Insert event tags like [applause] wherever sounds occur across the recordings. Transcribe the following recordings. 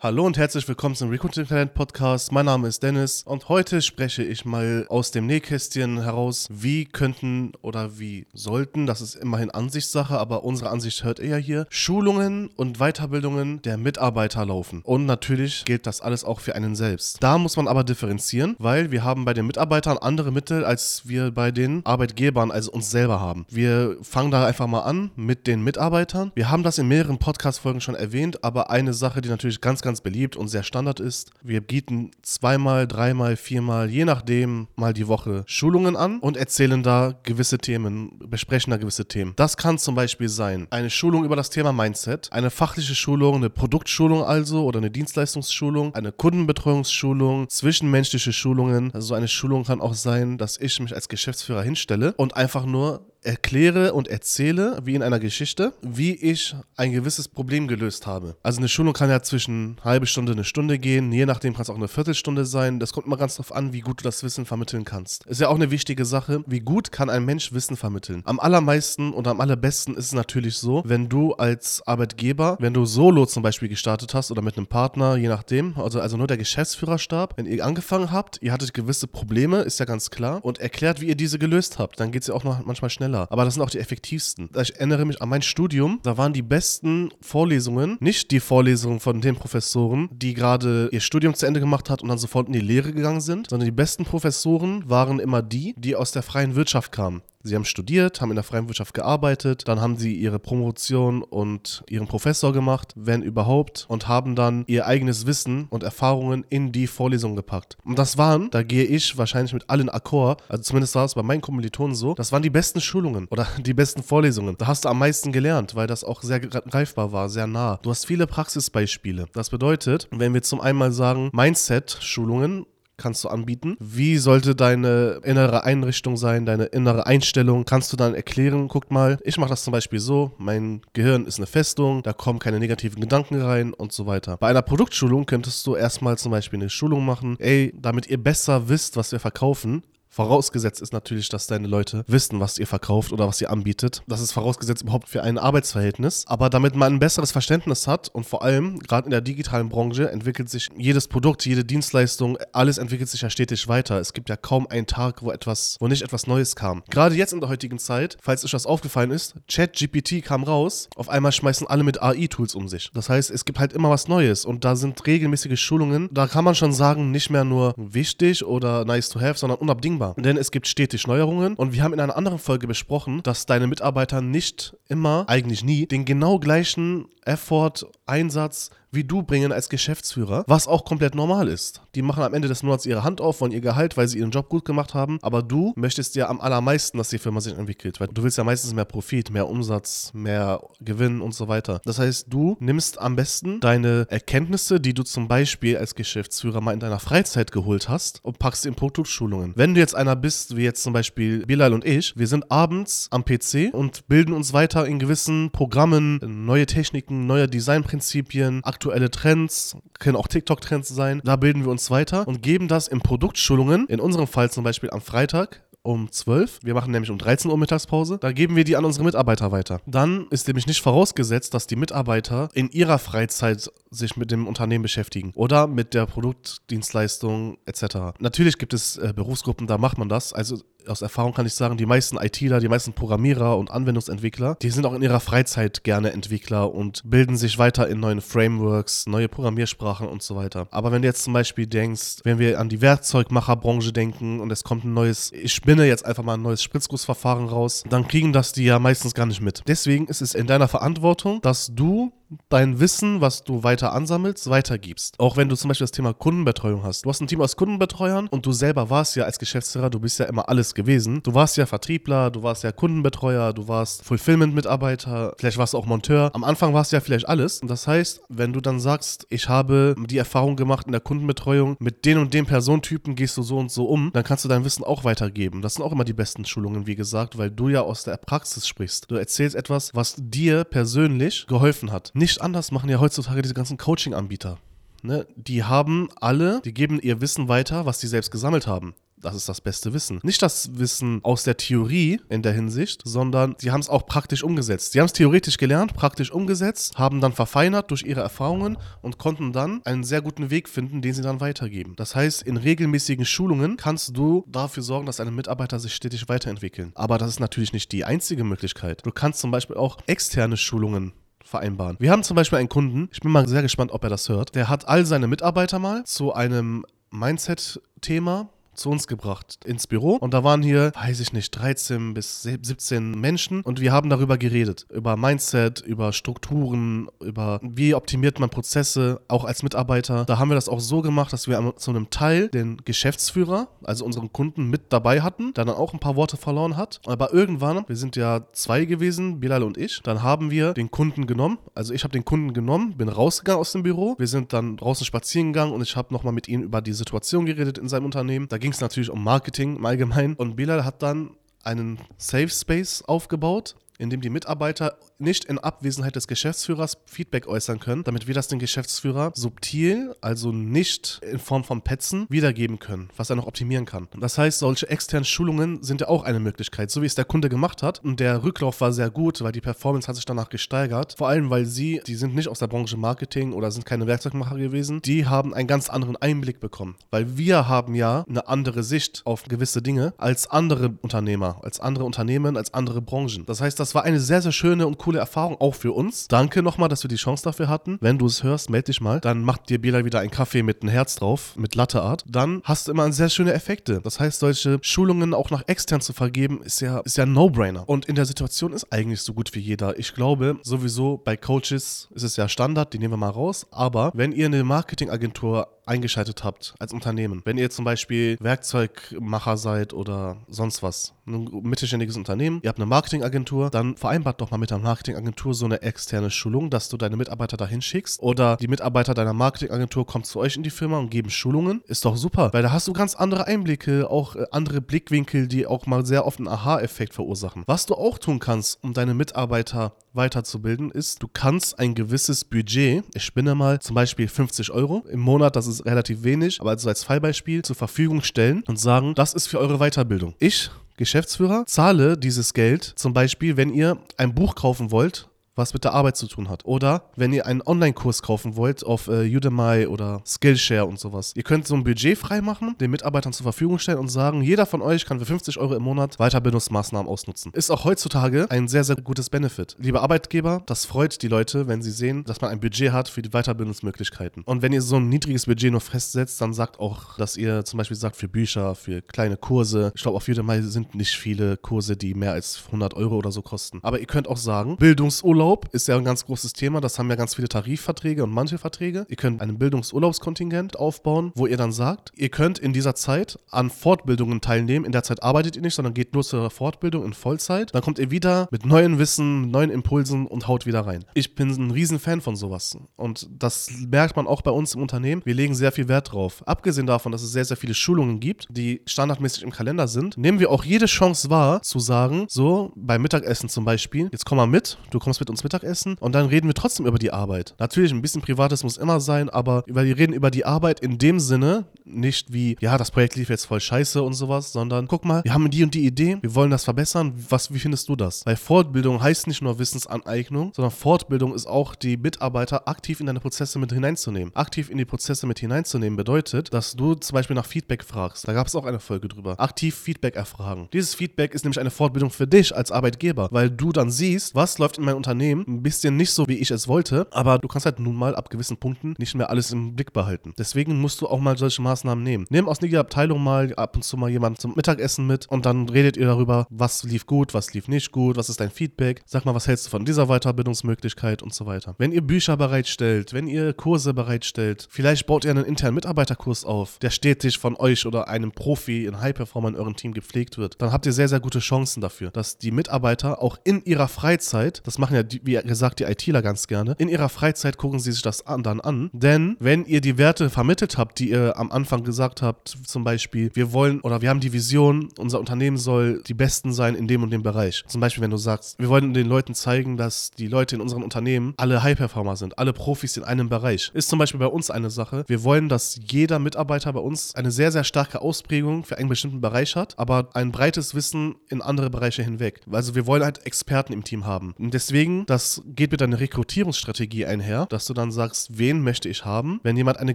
Hallo und herzlich willkommen zum Recruiting Talent Podcast. Mein Name ist Dennis und heute spreche ich mal aus dem Nähkästchen heraus, wie könnten oder wie sollten, das ist immerhin Ansichtssache, aber unsere Ansicht hört eher hier, Schulungen und Weiterbildungen der Mitarbeiter laufen. Und natürlich gilt das alles auch für einen selbst. Da muss man aber differenzieren, weil wir haben bei den Mitarbeitern andere Mittel, als wir bei den Arbeitgebern, also uns selber haben. Wir fangen da einfach mal an mit den Mitarbeitern. Wir haben das in mehreren Podcast-Folgen schon erwähnt, aber eine Sache, die natürlich ganz, ganz ganz beliebt und sehr Standard ist. Wir bieten zweimal, dreimal, viermal, je nachdem mal die Woche Schulungen an und erzählen da gewisse Themen, besprechen da gewisse Themen. Das kann zum Beispiel sein eine Schulung über das Thema Mindset, eine fachliche Schulung, eine Produktschulung also oder eine Dienstleistungsschulung, eine Kundenbetreuungsschulung, zwischenmenschliche Schulungen. Also eine Schulung kann auch sein, dass ich mich als Geschäftsführer hinstelle und einfach nur erkläre und erzähle, wie in einer Geschichte, wie ich ein gewisses Problem gelöst habe. Also eine Schulung kann ja zwischen halbe Stunde, eine Stunde gehen, je nachdem kann es auch eine Viertelstunde sein. Das kommt immer ganz drauf an, wie gut du das Wissen vermitteln kannst. Ist ja auch eine wichtige Sache, wie gut kann ein Mensch Wissen vermitteln. Am allermeisten und am allerbesten ist es natürlich so, wenn du als Arbeitgeber, wenn du solo zum Beispiel gestartet hast oder mit einem Partner, je nachdem, also, also nur der Geschäftsführerstab, wenn ihr angefangen habt, ihr hattet gewisse Probleme, ist ja ganz klar, und erklärt, wie ihr diese gelöst habt, dann geht es ja auch noch manchmal schneller schneller. Aber das sind auch die effektivsten. Ich erinnere mich an mein Studium, da waren die besten Vorlesungen nicht die Vorlesungen von den Professoren, die gerade ihr Studium zu Ende gemacht hat und dann sofort in die Lehre gegangen sind, sondern die besten Professoren waren immer die, die aus der freien Wirtschaft kamen. Sie haben studiert, haben in der freien Wirtschaft gearbeitet, dann haben sie ihre Promotion und ihren Professor gemacht, wenn überhaupt, und haben dann ihr eigenes Wissen und Erfahrungen in die Vorlesung gepackt. Und das waren, da gehe ich wahrscheinlich mit allen Akkord, also zumindest war es bei meinen Kommilitonen so, das waren die besten Schulungen oder [laughs] die besten Vorlesungen. Da hast du am meisten gelernt, weil das auch sehr greifbar war, sehr nah. Du hast viele Praxisbeispiele. Das bedeutet, wenn wir zum einen mal sagen, Mindset-Schulungen kannst du anbieten. Wie sollte deine innere Einrichtung sein, deine innere Einstellung? Kannst du dann erklären, guck mal, ich mache das zum Beispiel so, mein Gehirn ist eine Festung, da kommen keine negativen Gedanken rein und so weiter. Bei einer Produktschulung könntest du erstmal zum Beispiel eine Schulung machen, ey, damit ihr besser wisst, was wir verkaufen, Vorausgesetzt ist natürlich, dass deine Leute wissen, was ihr verkauft oder was ihr anbietet. Das ist vorausgesetzt überhaupt für ein Arbeitsverhältnis. Aber damit man ein besseres Verständnis hat und vor allem, gerade in der digitalen Branche, entwickelt sich jedes Produkt, jede Dienstleistung, alles entwickelt sich ja stetig weiter. Es gibt ja kaum einen Tag, wo etwas, wo nicht etwas Neues kam. Gerade jetzt in der heutigen Zeit, falls euch das aufgefallen ist, ChatGPT kam raus, auf einmal schmeißen alle mit AI-Tools um sich. Das heißt, es gibt halt immer was Neues und da sind regelmäßige Schulungen. Da kann man schon sagen, nicht mehr nur wichtig oder nice to have, sondern unabdingbar immer. Denn es gibt stetig Neuerungen und wir haben in einer anderen Folge besprochen, dass deine Mitarbeiter nicht immer, eigentlich nie, den genau gleichen Effort, Einsatz wie du bringen als Geschäftsführer, was auch komplett normal ist. Die machen am Ende des Monats ihre Hand auf, wollen ihr Gehalt, weil sie ihren Job gut gemacht haben, aber du möchtest ja am allermeisten, dass die Firma sich entwickelt, weil du willst ja meistens mehr Profit, mehr Umsatz, mehr Gewinn und so weiter. Das heißt, du nimmst am besten deine Erkenntnisse, die du zum Beispiel als Geschäftsführer mal in deiner Freizeit geholt hast und packst sie in Produktschulungen. Wenn du jetzt einer bist, wie jetzt zum Beispiel Bilal und ich, wir sind abends am PC und bilden uns weiter in gewissen Programmen, neue Techniken, neue Designprinzipien, aktuelle Trends, können auch TikTok-Trends sein. Da bilden wir uns weiter und geben das in Produktschulungen, in unserem Fall zum Beispiel am Freitag, um 12. Wir machen nämlich um 13 Uhr Mittagspause. Da geben wir die an unsere Mitarbeiter weiter. Dann ist nämlich nicht vorausgesetzt, dass die Mitarbeiter in ihrer Freizeit sich mit dem Unternehmen beschäftigen oder mit der Produktdienstleistung etc. Natürlich gibt es äh, Berufsgruppen, da macht man das. Also aus Erfahrung kann ich sagen, die meisten ITler, die meisten Programmierer und Anwendungsentwickler, die sind auch in ihrer Freizeit gerne Entwickler und bilden sich weiter in neuen Frameworks, neue Programmiersprachen und so weiter. Aber wenn du jetzt zum Beispiel denkst, wenn wir an die Werkzeugmacherbranche denken und es kommt ein neues, ich spinne jetzt einfach mal ein neues Spritzgussverfahren raus, dann kriegen das die ja meistens gar nicht mit. Deswegen ist es in deiner Verantwortung, dass du dein Wissen, was du weiter ansammelst, weitergibst. Auch wenn du zum Beispiel das Thema Kundenbetreuung hast. Du hast ein Team aus Kundenbetreuern und du selber warst ja als Geschäftsführer, du bist ja immer alles gewesen. Du warst ja Vertriebler, du warst ja Kundenbetreuer, du warst Fulfillment-Mitarbeiter, vielleicht warst du auch Monteur. Am Anfang warst du ja vielleicht alles. Und das heißt, wenn du dann sagst, ich habe die Erfahrung gemacht in der Kundenbetreuung, mit den und den Personentypen gehst du so und so um, dann kannst du dein Wissen auch weitergeben. Das sind auch immer die besten Schulungen, wie gesagt, weil du ja aus der Praxis sprichst. Du erzählst etwas, was dir persönlich geholfen hat. Nicht anders machen ja heutzutage diese ganzen Coaching-Anbieter. Ne? Die haben alle, die geben ihr Wissen weiter, was sie selbst gesammelt haben. das ist das beste Wissen. Nicht das Wissen aus der Theorie in der Hinsicht, sondern sie haben es auch praktisch umgesetzt. Sie haben es theoretisch gelernt, praktisch umgesetzt, haben dann verfeinert durch ihre Erfahrungen und konnten dann einen sehr guten Weg finden, den sie dann weitergeben. Das heißt, in regelmäßigen Schulungen kannst du dafür sorgen, dass deine Mitarbeiter sich stetig weiterentwickeln. Aber das ist natürlich nicht die einzige Möglichkeit. Du kannst zum Beispiel auch externe Schulungen vereinbaren. Wir haben zum Beispiel einen Kunden, ich bin mal sehr gespannt, ob er das hört, der hat all seine Mitarbeiter mal zu einem Mindset-Thema zu uns gebracht ins Büro und da waren hier, weiß ich nicht, 13 bis 17 Menschen und wir haben darüber geredet. Über Mindset, über Strukturen, über wie optimiert man Prozesse, auch als Mitarbeiter. Da haben wir das auch so gemacht, dass wir zu einem Teil den Geschäftsführer, also unseren Kunden, mit dabei hatten, der dann auch ein paar Worte verloren hat. Aber irgendwann, wir sind ja zwei gewesen, Bilal und ich, dann haben wir den Kunden genommen. Also ich habe den Kunden genommen, bin rausgegangen aus dem Büro. Wir sind dann draußen spazieren gegangen und ich habe nochmal mit ihm über die Situation geredet in seinem Unternehmen. Da ging ging es natürlich um Marketing im Allgemeinen. Und Bilal hat dann einen Safe Space aufgebaut, in dem die Mitarbeiter nicht in Abwesenheit des Geschäftsführers Feedback äußern können, damit wir das den Geschäftsführer subtil, also nicht in Form von Petzen, wiedergeben können, was er noch optimieren kann. Das heißt, solche externen Schulungen sind ja auch eine Möglichkeit, so wie es der Kunde gemacht hat. Und der Rücklauf war sehr gut, weil die Performance hat sich danach gesteigert. Vor allem, weil sie, die sind nicht aus der Branche Marketing oder sind keine Werkzeugmacher gewesen, die haben einen ganz anderen Einblick bekommen. Weil wir haben ja eine andere Sicht auf gewisse Dinge als andere Unternehmer, als andere Unternehmen, als andere Branchen. Das heißt, das war eine sehr, sehr schöne und coole Erfahrung, auch für uns. Danke nochmal, dass wir die Chance dafür hatten. Wenn du es hörst, melde dich mal. Dann macht dir Bilal wieder einen Kaffee mit einem Herz drauf, mit Latteart. Dann hast du immer sehr schöne Effekte. Das heißt, solche Schulungen auch nach extern zu vergeben, ist ja, ist ja ein No-Brainer. Und in der Situation ist eigentlich so gut wie jeder. Ich glaube, sowieso bei Coaches ist es ja Standard, die nehmen wir mal raus. Aber wenn ihr eine Marketingagentur eingeschaltet habt als Unternehmen, wenn ihr zum Beispiel Werkzeugmacher seid oder sonst was, ein mittelständiges Unternehmen, ihr habt eine Marketingagentur, dann vereinbart doch mal mit der Marketingagentur so eine externe Schulung, dass du deine Mitarbeiter dahin schickst oder die Mitarbeiter deiner Marketingagentur kommen zu euch in die Firma und geben Schulungen. Ist doch super, weil da hast du ganz andere Einblicke, auch äh, andere Blickwinkel, die auch mal sehr oft einen Aha-Effekt verursachen. Was du auch tun kannst, um deine Mitarbeiter weiterzubilden, ist, du kannst ein gewisses Budget, ich spinne mal zum Beispiel 50 Euro im Monat, das ist relativ wenig, aber also als Fallbeispiel zur Verfügung stellen und sagen, das ist für eure Weiterbildung. Ich Geschäftsführer, zahle dieses Geld. Zum Beispiel, wenn ihr ein Buch kaufen wollt was mit der Arbeit zu tun hat. Oder wenn ihr einen Online-Kurs kaufen wollt auf äh, Udemy oder Skillshare und sowas. Ihr könnt so ein Budget freimachen, den Mitarbeitern zur Verfügung stellen und sagen, jeder von euch kann für 50 Euro im Monat Weiterbildungsmaßnahmen ausnutzen. Ist auch heutzutage ein sehr, sehr gutes Benefit. Liebe Arbeitgeber, das freut die Leute, wenn sie sehen, dass man ein Budget hat für die Weiterbildungsmöglichkeiten. Und wenn ihr so ein niedriges Budget nur festsetzt, dann sagt auch, dass ihr zum Beispiel sagt, für Bücher, für kleine Kurse. Ich glaube, auf Udemy sind nicht viele Kurse, die mehr als 100 Euro oder so kosten. Aber ihr könnt auch sagen, Bildungsurlaub Urlaub ist ja ein ganz großes Thema. Das haben ja ganz viele Tarifverträge und manche Verträge. Ihr könnt einen Bildungsurlaubskontingent aufbauen, wo ihr dann sagt, ihr könnt in dieser Zeit an Fortbildungen teilnehmen. In der Zeit arbeitet ihr nicht, sondern geht nur zur Fortbildung in Vollzeit. Dann kommt ihr wieder mit neuen Wissen, neuen Impulsen und haut wieder rein. Ich bin ein Riesenfan von sowas. Und das merkt man auch bei uns im Unternehmen. Wir legen sehr viel Wert drauf. Abgesehen davon, dass es sehr, sehr viele Schulungen gibt, die standardmäßig im Kalender sind, nehmen wir auch jede Chance wahr, zu sagen, so beim Mittagessen zum Beispiel, jetzt komm mal mit, du kommst mit uns abends Mittagessen und dann reden wir trotzdem über die Arbeit. Natürlich, ein bisschen Privates muss immer sein, aber wir reden über die Arbeit in dem Sinne, nicht wie, ja, das Projekt lief jetzt voll scheiße und sowas, sondern guck mal, wir haben die und die Idee, wir wollen das verbessern. Was, wie findest du das? Weil Fortbildung heißt nicht nur Wissensaneignung, sondern Fortbildung ist auch die Mitarbeiter aktiv in deine Prozesse mit hineinzunehmen. Aktiv in die Prozesse mit hineinzunehmen bedeutet, dass du zum Beispiel nach Feedback fragst. Da gab es auch eine Folge drüber. Aktiv Feedback erfragen. Dieses Feedback ist nämlich eine Fortbildung für dich als Arbeitgeber, weil du dann siehst, was läuft in meinem Unternehmen ein bisschen nicht so, wie ich es wollte, aber du kannst halt nun mal ab gewissen Punkten nicht mehr alles im Blick behalten. Deswegen musst du auch mal solche Maßnahmen nehmen. Nimm aus jeder Abteilung mal ab und zu mal jemanden zum Mittagessen mit und dann redet ihr darüber, was lief gut, was lief nicht gut, was ist dein Feedback, sag mal, was hältst du von dieser Weiterbildungsmöglichkeit und so weiter. Wenn ihr Bücher bereitstellt, wenn ihr Kurse bereitstellt, vielleicht baut ihr einen internen Mitarbeiterkurs auf, der stetig von euch oder einem Profi, ein High-Performer in eurem Team gepflegt wird, dann habt ihr sehr, sehr gute Chancen dafür, dass die Mitarbeiter auch in ihrer Freizeit, das machen ja die, wie gesagt, die ITler ganz gerne. In ihrer Freizeit gucken sie sich das an, dann an. Denn wenn ihr die Werte vermittelt habt, die ihr am Anfang gesagt habt, zum Beispiel, wir wollen oder wir haben die Vision, unser Unternehmen soll die Besten sein in dem und dem Bereich. Zum Beispiel, wenn du sagst, wir wollen den Leuten zeigen, dass die Leute in unseren Unternehmen alle High-Performer sind, alle Profis in einem Bereich. Ist zum Beispiel bei uns eine Sache. Wir wollen, dass jeder Mitarbeiter bei uns eine sehr, sehr starke Ausprägung für einen bestimmten Bereich hat, aber ein breites Wissen in andere Bereiche hinweg. Also wir wollen halt Experten im Team haben. Und deswegen, das geht mit einer Rekrutierungsstrategie einher, dass du dann sagst, wen möchte ich haben? Wenn jemand eine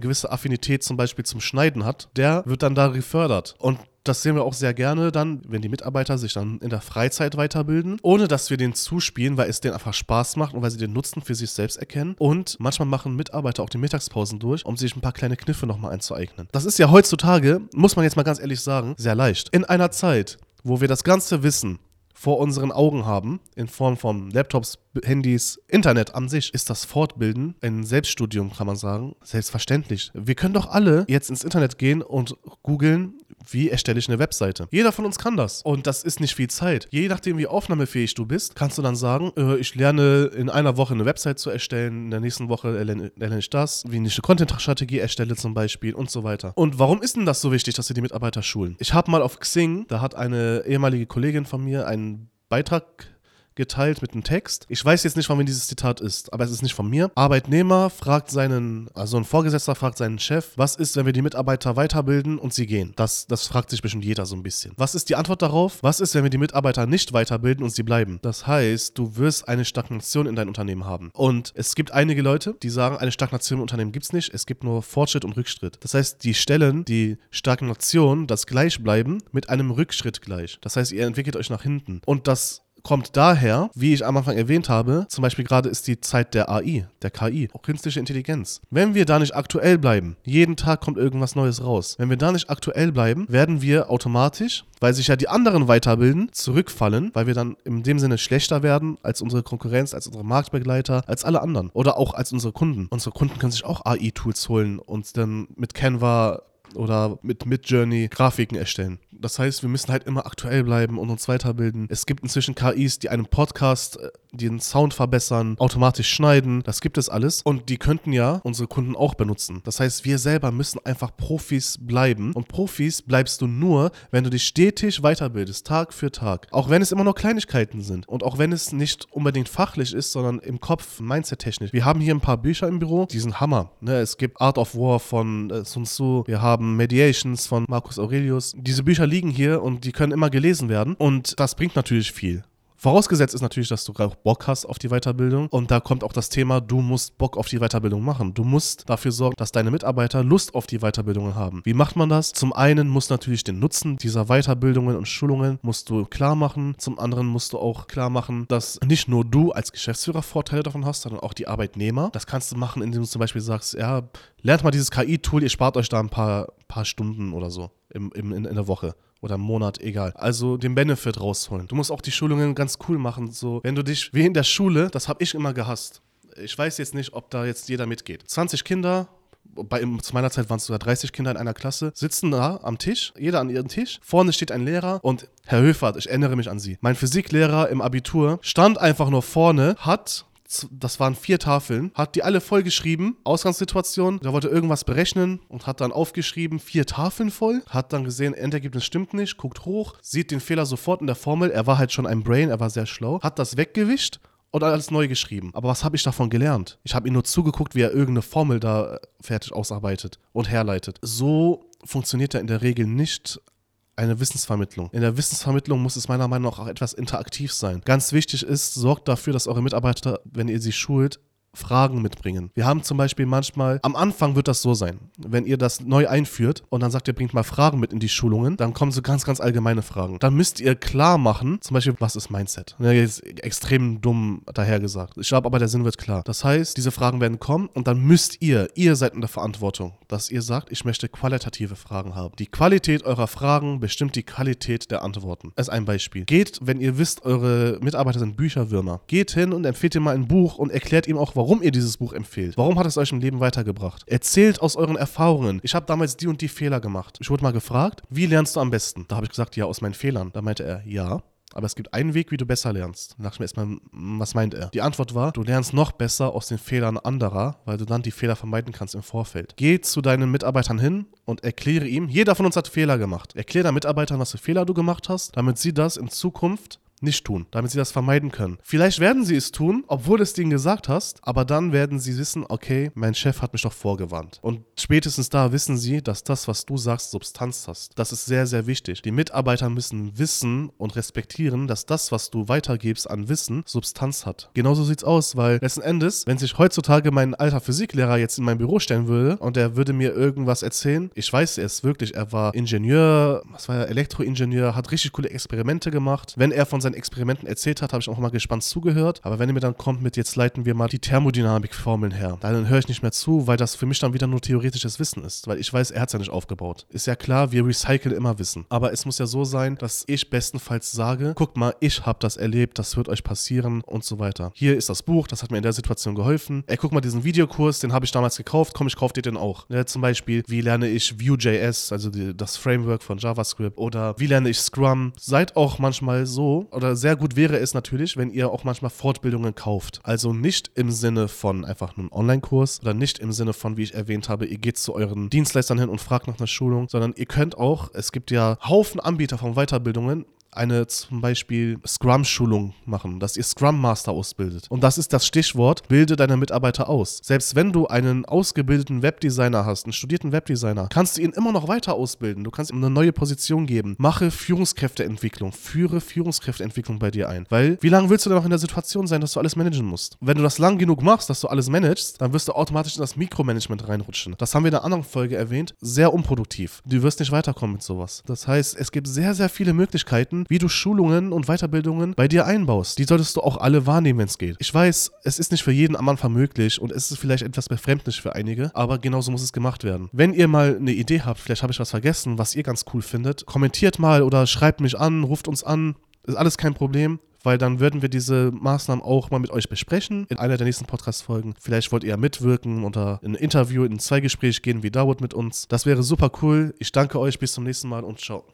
gewisse Affinität zum Beispiel zum Schneiden hat, der wird dann da gefördert. Und das sehen wir auch sehr gerne dann, wenn die Mitarbeiter sich dann in der Freizeit weiterbilden, ohne dass wir den zuspielen, weil es denen einfach Spaß macht und weil sie den Nutzen für sich selbst erkennen. Und manchmal machen Mitarbeiter auch die Mittagspausen durch, um sich ein paar kleine Kniffe nochmal einzueignen. Das ist ja heutzutage, muss man jetzt mal ganz ehrlich sagen, sehr leicht. In einer Zeit, wo wir das ganze Wissen vor unseren Augen haben, in Form von Laptops, Handys, Internet an sich, ist das Fortbilden ein Selbststudium, kann man sagen, selbstverständlich. Wir können doch alle jetzt ins Internet gehen und googeln, wie erstelle ich eine Webseite. Jeder von uns kann das. Und das ist nicht viel Zeit. Je nachdem, wie aufnahmefähig du bist, kannst du dann sagen, äh, ich lerne in einer Woche eine Website zu erstellen, in der nächsten Woche lerne, lerne ich das, wie ich eine Content-Strategie erstelle zum Beispiel und so weiter. Und warum ist denn das so wichtig, dass wir die Mitarbeiter schulen? Ich habe mal auf Xing, da hat eine ehemalige Kollegin von mir einen Beitrag geteilt mit einem Text. Ich weiß jetzt nicht, von wem dieses Zitat ist, aber es ist nicht von mir. Arbeitnehmer fragt seinen, also ein Vorgesetzter fragt seinen Chef, was ist, wenn wir die Mitarbeiter weiterbilden und sie gehen? Das, das fragt sich bestimmt jeder so ein bisschen. Was ist die Antwort darauf? Was ist, wenn wir die Mitarbeiter nicht weiterbilden und sie bleiben? Das heißt, du wirst eine Stagnation in deinem Unternehmen haben. Und es gibt einige Leute, die sagen, eine Stagnation im Unternehmen gibt es nicht, es gibt nur Fortschritt und Rückschritt. Das heißt, die stellen die Stagnation, das Gleichbleiben, mit einem Rückschritt gleich. Das heißt, ihr entwickelt euch nach hinten. Und das kommt daher, wie ich am Anfang erwähnt habe, zum Beispiel gerade ist die Zeit der AI, der KI, auch künstliche Intelligenz. Wenn wir da nicht aktuell bleiben, jeden Tag kommt irgendwas Neues raus. Wenn wir da nicht aktuell bleiben, werden wir automatisch, weil sich ja die anderen weiterbilden, zurückfallen, weil wir dann in dem Sinne schlechter werden als unsere Konkurrenz, als unsere Marktbegleiter, als alle anderen oder auch als unsere Kunden. Unsere Kunden können sich auch AI-Tools holen und dann mit Canva oder mit Midjourney Grafiken erstellen. Das heißt, wir müssen halt immer aktuell bleiben und uns weiterbilden. Es gibt inzwischen KIs, die einen Podcast, äh, den Sound verbessern, automatisch schneiden. Das gibt es alles. Und die könnten ja unsere Kunden auch benutzen. Das heißt, wir selber müssen einfach Profis bleiben. Und Profis bleibst du nur, wenn du dich stetig weiterbildest, Tag für Tag. Auch wenn es immer nur Kleinigkeiten sind. Und auch wenn es nicht unbedingt fachlich ist, sondern im Kopf, mindset-technisch. Wir haben hier ein paar Bücher im Büro, die sind Hammer. Ne? Es gibt Art of War von äh, Sun Tzu. Wir haben Mediations von Marcus Aurelius. Diese Bücher liegen hier und die können immer gelesen werden. Und das bringt natürlich viel. Vorausgesetzt ist natürlich, dass du auch Bock hast auf die Weiterbildung. Und da kommt auch das Thema, du musst Bock auf die Weiterbildung machen. Du musst dafür sorgen, dass deine Mitarbeiter Lust auf die Weiterbildungen haben. Wie macht man das? Zum einen musst du natürlich den Nutzen dieser Weiterbildungen und Schulungen musst du klar machen. Zum anderen musst du auch klar machen, dass nicht nur du als Geschäftsführer Vorteile davon hast, sondern auch die Arbeitnehmer. Das kannst du machen, indem du zum Beispiel sagst, ja, lernt mal dieses KI-Tool, ihr spart euch da ein paar, paar Stunden oder so im, im, in, in der Woche oder einen Monat, egal. Also den Benefit rausholen. Du musst auch die Schulungen ganz cool machen. So, wenn du dich, wie in der Schule, das habe ich immer gehasst. Ich weiß jetzt nicht, ob da jetzt jeder mitgeht. 20 Kinder, bei, zu meiner Zeit waren es sogar 30 Kinder in einer Klasse, sitzen da am Tisch, jeder an ihrem Tisch. Vorne steht ein Lehrer und Herr Höfert, ich erinnere mich an Sie. Mein Physiklehrer im Abitur stand einfach nur vorne, hat das waren vier Tafeln, hat die alle vollgeschrieben, Ausgangssituation, der wollte irgendwas berechnen und hat dann aufgeschrieben, vier Tafeln voll, hat dann gesehen, Endergebnis stimmt nicht, guckt hoch, sieht den Fehler sofort in der Formel, er war halt schon ein Brain, er war sehr schlau, hat das weggewischt und alles neu geschrieben. Aber was habe ich davon gelernt? Ich habe ihm nur zugeguckt, wie er irgendeine Formel da fertig ausarbeitet und herleitet. So funktioniert er in der Regel nicht eine Wissensvermittlung. In der Wissensvermittlung muss es meiner Meinung nach auch etwas interaktiv sein. Ganz wichtig ist, sorgt dafür, dass eure Mitarbeiter, wenn ihr sie schult, Fragen mitbringen. Wir haben zum Beispiel manchmal, am Anfang wird das so sein, wenn ihr das neu einführt und dann sagt ihr, bringt mal Fragen mit in die Schulungen, dann kommen so ganz, ganz allgemeine Fragen. Dann müsst ihr klar machen, zum Beispiel, was ist Mindset? Ja, jetzt extrem dumm dahergesagt. Ich glaube aber, der Sinn wird klar. Das heißt, diese Fragen werden kommen und dann müsst ihr, ihr seid in der Verantwortung, dass ihr sagt, ich möchte qualitative Fragen haben. Die Qualität eurer Fragen bestimmt die Qualität der Antworten. Ist ein Beispiel. Geht, wenn ihr wisst, eure Mitarbeiter sind Bücherwürmer, geht hin und empfehlt ihm mal ein Buch und erklärt ihm auch, warum warum ihr dieses Buch empfehlt. Warum hat es euch im Leben weitergebracht? Erzählt aus euren Erfahrungen. Ich habe damals die und die Fehler gemacht. Ich wurde mal gefragt, wie lernst du am besten? Da habe ich gesagt, ja, aus meinen Fehlern. Da meinte er, ja. aber es gibt einen Weg, wie du besser lernst. Da dachte ich mir erstmal, was meint er? Die Antwort war, du lernst noch besser aus den Fehlern anderer, weil du dann die Fehler vermeiden kannst im Vorfeld. Geh zu deinen Mitarbeitern hin und erkläre ihm, jeder von uns hat Fehler gemacht. Erkläre deinen Mitarbeitern, was für Fehler du gemacht hast, damit sie das in Zukunft nicht tun, damit sie das vermeiden können. Vielleicht werden sie es tun, obwohl du es denen gesagt hast, aber dann werden sie wissen, okay, mein Chef hat mich doch vorgewarnt. Und spätestens da wissen sie, dass das, was du sagst, Substanz hast. Das ist sehr, sehr wichtig. Die Mitarbeiter müssen wissen und respektieren, dass das, was du weitergibst an Wissen, Substanz hat. Genauso sieht's aus, weil letzten Endes, wenn sich heutzutage mein alter Physiklehrer jetzt in mein Büro stellen würde und er würde mir irgendwas erzählen, ich weiß es wirklich, er war Ingenieur, was war er, Elektroingenieur, hat richtig coole Experimente gemacht. Wenn er von seinen Experimenten erzählt hat, habe ich auch mal gespannt zugehört. Aber wenn er mir dann kommt mit, jetzt leiten wir mal die Thermodynamikformeln her, dann höre ich nicht mehr zu, weil das für mich dann wieder nur theoretisches Wissen ist. Weil ich weiß, er hat es ja nicht aufgebaut. Ist ja klar, wir recyceln immer Wissen. Aber es muss ja so sein, dass ich bestenfalls sage, guckt mal, ich habe das erlebt, das wird euch passieren und so weiter. Hier ist das Buch, das hat mir in der Situation geholfen. Ey, guck mal, diesen Videokurs, den habe ich damals gekauft, komm, ich kaufe dir den auch. Ja, zum Beispiel, wie lerne ich Vue.js, also die, das Framework von JavaScript oder wie lerne ich Scrum. Seid auch manchmal so, oder sehr gut wäre es natürlich, wenn ihr auch manchmal Fortbildungen kauft. Also nicht im Sinne von einfach einem Online-Kurs oder nicht im Sinne von, wie ich erwähnt habe, ihr geht zu euren Dienstleistern hin und fragt nach einer Schulung, sondern ihr könnt auch, es gibt ja Haufen Anbieter von Weiterbildungen, eine zum Beispiel Scrum-Schulung machen, dass ihr Scrum Master ausbildet. Und das ist das Stichwort, bilde deine Mitarbeiter aus. Selbst wenn du einen ausgebildeten Webdesigner hast, einen studierten Webdesigner, kannst du ihn immer noch weiter ausbilden. Du kannst ihm eine neue Position geben. Mache Führungskräfteentwicklung. Führe Führungskräfteentwicklung bei dir ein. Weil, wie lange willst du denn noch in der Situation sein, dass du alles managen musst? Wenn du das lang genug machst, dass du alles managst, dann wirst du automatisch in das Mikromanagement reinrutschen. Das haben wir in einer anderen Folge erwähnt. Sehr unproduktiv. Du wirst nicht weiterkommen mit sowas. Das heißt, es gibt sehr, sehr viele Möglichkeiten, wie du Schulungen und Weiterbildungen bei dir einbaust. Die solltest du auch alle wahrnehmen, wenn es geht. Ich weiß, es ist nicht für jeden am Anfang möglich und es ist vielleicht etwas befremdlich für einige, aber genauso muss es gemacht werden. Wenn ihr mal eine Idee habt, vielleicht habe ich was vergessen, was ihr ganz cool findet, kommentiert mal oder schreibt mich an, ruft uns an. Ist alles kein Problem weil dann würden wir diese Maßnahmen auch mal mit euch besprechen in einer der nächsten Podcast-Folgen. Vielleicht wollt ihr ja mitwirken oder in ein Interview, in ein Zweigespräch gehen wie Dawood mit uns. Das wäre super cool. Ich danke euch, bis zum nächsten Mal und ciao.